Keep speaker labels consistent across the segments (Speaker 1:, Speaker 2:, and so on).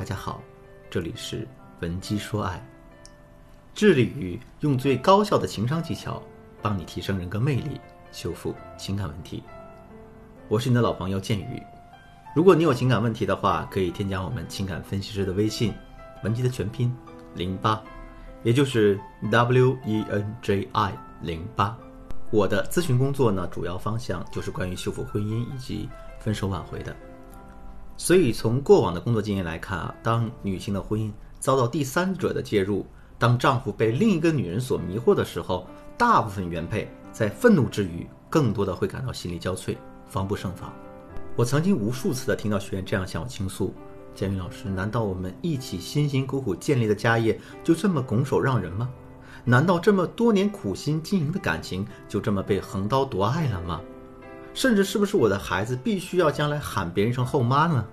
Speaker 1: 大家好，这里是文姬说爱，致力于用最高效的情商技巧帮你提升人格魅力，修复情感问题。我是你的老朋友建宇，如果你有情感问题的话，可以添加我们情感分析师的微信，文姬的全拼零八，也就是 W E N J I 零八。我的咨询工作呢，主要方向就是关于修复婚姻以及分手挽回的。所以，从过往的工作经验来看啊，当女性的婚姻遭到第三者的介入，当丈夫被另一个女人所迷惑的时候，大部分原配在愤怒之余，更多的会感到心力交瘁，防不胜防。我曾经无数次的听到学员这样向我倾诉：“建宇老师，难道我们一起辛辛苦苦建立的家业就这么拱手让人吗？难道这么多年苦心经营的感情就这么被横刀夺爱了吗？”甚至是不是我的孩子必须要将来喊别人一声后妈呢？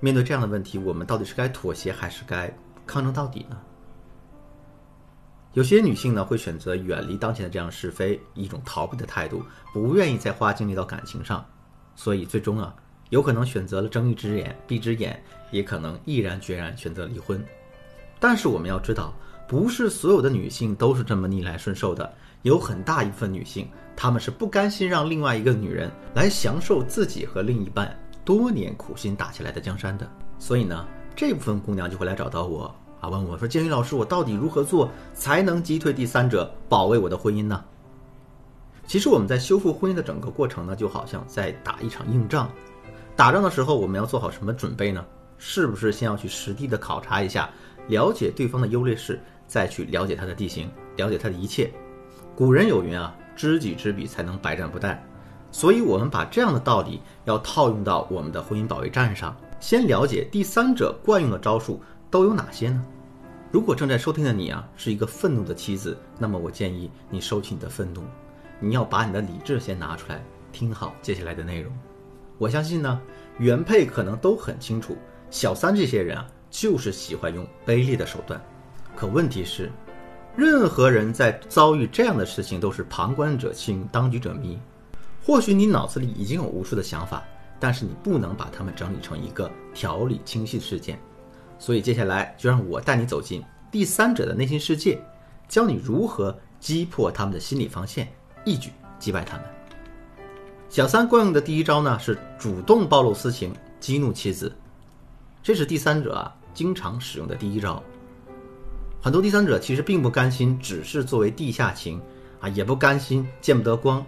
Speaker 1: 面对这样的问题，我们到底是该妥协还是该抗争到底呢？有些女性呢会选择远离当前的这样是非，一种逃避的态度，不愿意再花精力到感情上，所以最终啊，有可能选择了睁一只眼闭一只眼，也可能毅然决然选择离婚。但是我们要知道，不是所有的女性都是这么逆来顺受的，有很大一部分女性。他们是不甘心让另外一个女人来享受自己和另一半多年苦心打下来的江山的，所以呢，这部分姑娘就会来找到我啊，问我说：“建宇老师，我到底如何做才能击退第三者，保卫我的婚姻呢？”其实我们在修复婚姻的整个过程呢，就好像在打一场硬仗。打仗的时候，我们要做好什么准备呢？是不是先要去实地的考察一下，了解对方的优劣势，再去了解他的地形，了解他的一切？古人有云啊。知己知彼，才能百战不殆。所以，我们把这样的道理要套用到我们的婚姻保卫战上。先了解第三者惯用的招数都有哪些呢？如果正在收听的你啊是一个愤怒的妻子，那么我建议你收起你的愤怒，你要把你的理智先拿出来，听好接下来的内容。我相信呢，原配可能都很清楚，小三这些人啊就是喜欢用卑劣的手段。可问题是。任何人在遭遇这样的事情，都是旁观者清，当局者迷。或许你脑子里已经有无数的想法，但是你不能把它们整理成一个条理清晰的事件。所以接下来就让我带你走进第三者的内心世界，教你如何击破他们的心理防线，一举击败他们。小三惯用的第一招呢，是主动暴露私情，激怒妻子。这是第三者啊经常使用的第一招。很多第三者其实并不甘心，只是作为地下情，啊，也不甘心见不得光。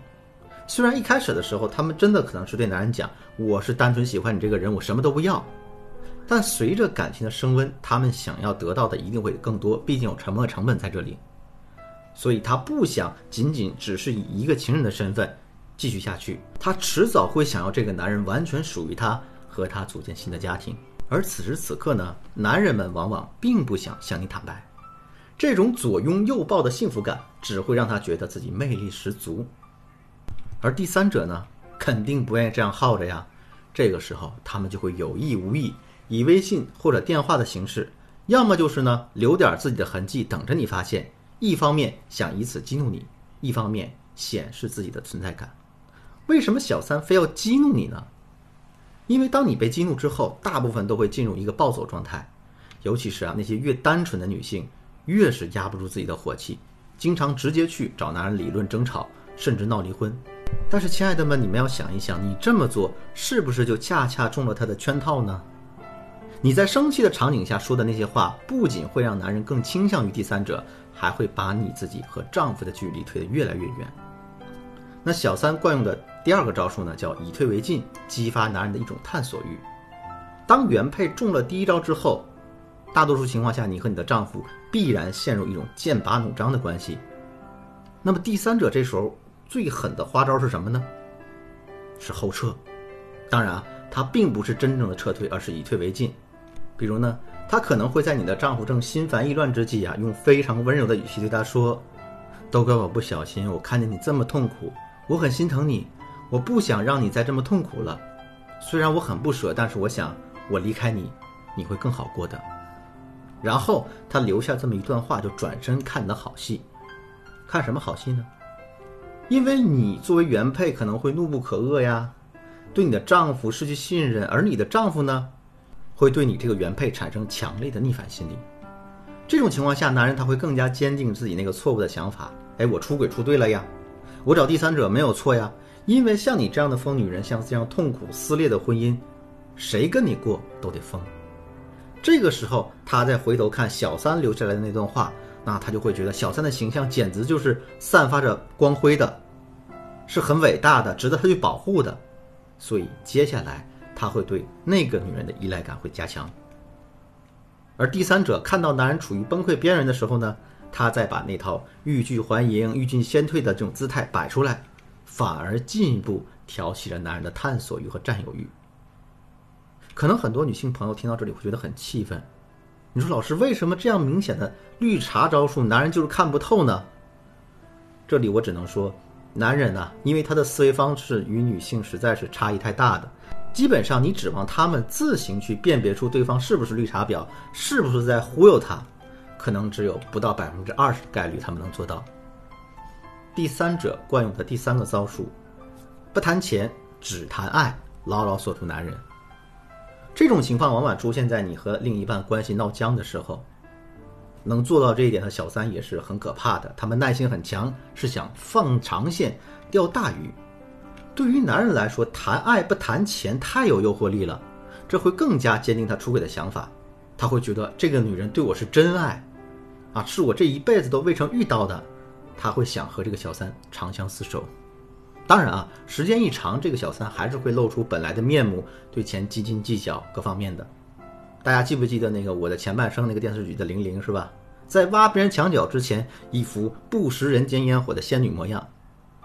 Speaker 1: 虽然一开始的时候，他们真的可能是对男人讲：“我是单纯喜欢你这个人，我什么都不要。”但随着感情的升温，他们想要得到的一定会更多，毕竟有沉没成本在这里。所以他不想仅仅只是以一个情人的身份继续下去，他迟早会想要这个男人完全属于他，和他组建新的家庭。而此时此刻呢，男人们往往并不想向你坦白。这种左拥右抱的幸福感，只会让他觉得自己魅力十足，而第三者呢，肯定不愿意这样耗着呀。这个时候，他们就会有意无意以微信或者电话的形式，要么就是呢留点自己的痕迹，等着你发现。一方面想以此激怒你，一方面显示自己的存在感。为什么小三非要激怒你呢？因为当你被激怒之后，大部分都会进入一个暴走状态，尤其是啊那些越单纯的女性。越是压不住自己的火气，经常直接去找男人理论争吵，甚至闹离婚。但是，亲爱的们，你们要想一想，你这么做是不是就恰恰中了他的圈套呢？你在生气的场景下说的那些话，不仅会让男人更倾向于第三者，还会把你自己和丈夫的距离推得越来越远。那小三惯用的第二个招数呢，叫以退为进，激发男人的一种探索欲。当原配中了第一招之后。大多数情况下，你和你的丈夫必然陷入一种剑拔弩张的关系。那么第三者这时候最狠的花招是什么呢？是后撤。当然啊，他并不是真正的撤退，而是以退为进。比如呢，他可能会在你的丈夫正心烦意乱之际啊，用非常温柔的语气对他说：“都怪我不小心，我看见你这么痛苦，我很心疼你，我不想让你再这么痛苦了。虽然我很不舍，但是我想我离开你，你会更好过的。”然后他留下这么一段话，就转身看你的好戏，看什么好戏呢？因为你作为原配可能会怒不可遏呀，对你的丈夫失去信任，而你的丈夫呢，会对你这个原配产生强烈的逆反心理。这种情况下，男人他会更加坚定自己那个错误的想法。哎，我出轨出对了呀，我找第三者没有错呀。因为像你这样的疯女人，像这样痛苦撕裂的婚姻，谁跟你过都得疯。这个时候，他再回头看小三留下来的那段话，那他就会觉得小三的形象简直就是散发着光辉的，是很伟大的，值得他去保护的。所以接下来他会对那个女人的依赖感会加强。而第三者看到男人处于崩溃边缘的时候呢，他再把那套欲拒还迎、欲进先退的这种姿态摆出来，反而进一步挑起了男人的探索欲和占有欲。可能很多女性朋友听到这里会觉得很气愤，你说老师为什么这样明显的绿茶招数，男人就是看不透呢？这里我只能说，男人呢，因为他的思维方式与女性实在是差异太大的，基本上你指望他们自行去辨别出对方是不是绿茶婊，是不是在忽悠他，可能只有不到百分之二十的概率他们能做到。第三者惯用的第三个招数，不谈钱，只谈爱，牢牢锁住男人。这种情况往往出现在你和另一半关系闹僵的时候，能做到这一点的小三也是很可怕的。他们耐心很强，是想放长线钓大鱼。对于男人来说，谈爱不谈钱太有诱惑力了，这会更加坚定他出轨的想法。他会觉得这个女人对我是真爱，啊，是我这一辈子都未曾遇到的。他会想和这个小三长相厮守。当然啊，时间一长，这个小三还是会露出本来的面目，对钱斤斤计较各方面的。大家记不记得那个《我的前半生》那个电视剧的玲玲是吧？在挖别人墙角之前，一副不食人间烟火的仙女模样，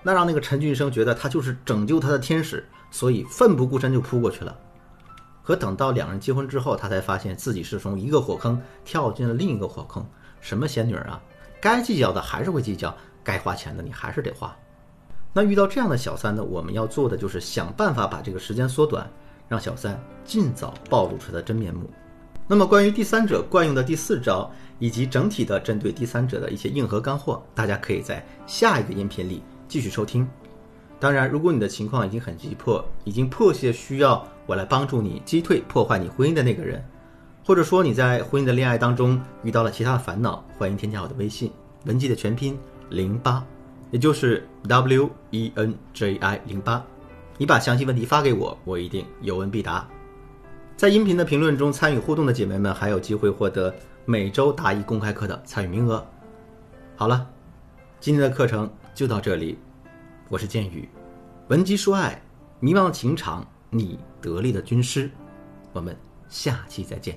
Speaker 1: 那让那个陈俊生觉得她就是拯救他的天使，所以奋不顾身就扑过去了。可等到两人结婚之后，他才发现自己是从一个火坑跳进了另一个火坑。什么仙女啊？该计较的还是会计较，该花钱的你还是得花。那遇到这样的小三呢？我们要做的就是想办法把这个时间缩短，让小三尽早暴露出他的真面目。那么关于第三者惯用的第四招，以及整体的针对第三者的一些硬核干货，大家可以在下一个音频里继续收听。当然，如果你的情况已经很急迫，已经迫切需要我来帮助你击退破坏你婚姻的那个人，或者说你在婚姻的恋爱当中遇到了其他的烦恼，欢迎添加我的微信文姬的全拼零八。也就是 W E N J I 零八，你把详细问题发给我，我一定有问必答。在音频的评论中参与互动的姐妹们，还有机会获得每周答疑公开课的参与名额。好了，今天的课程就到这里，我是剑宇，闻鸡说爱，迷茫情场，你得力的军师，我们下期再见。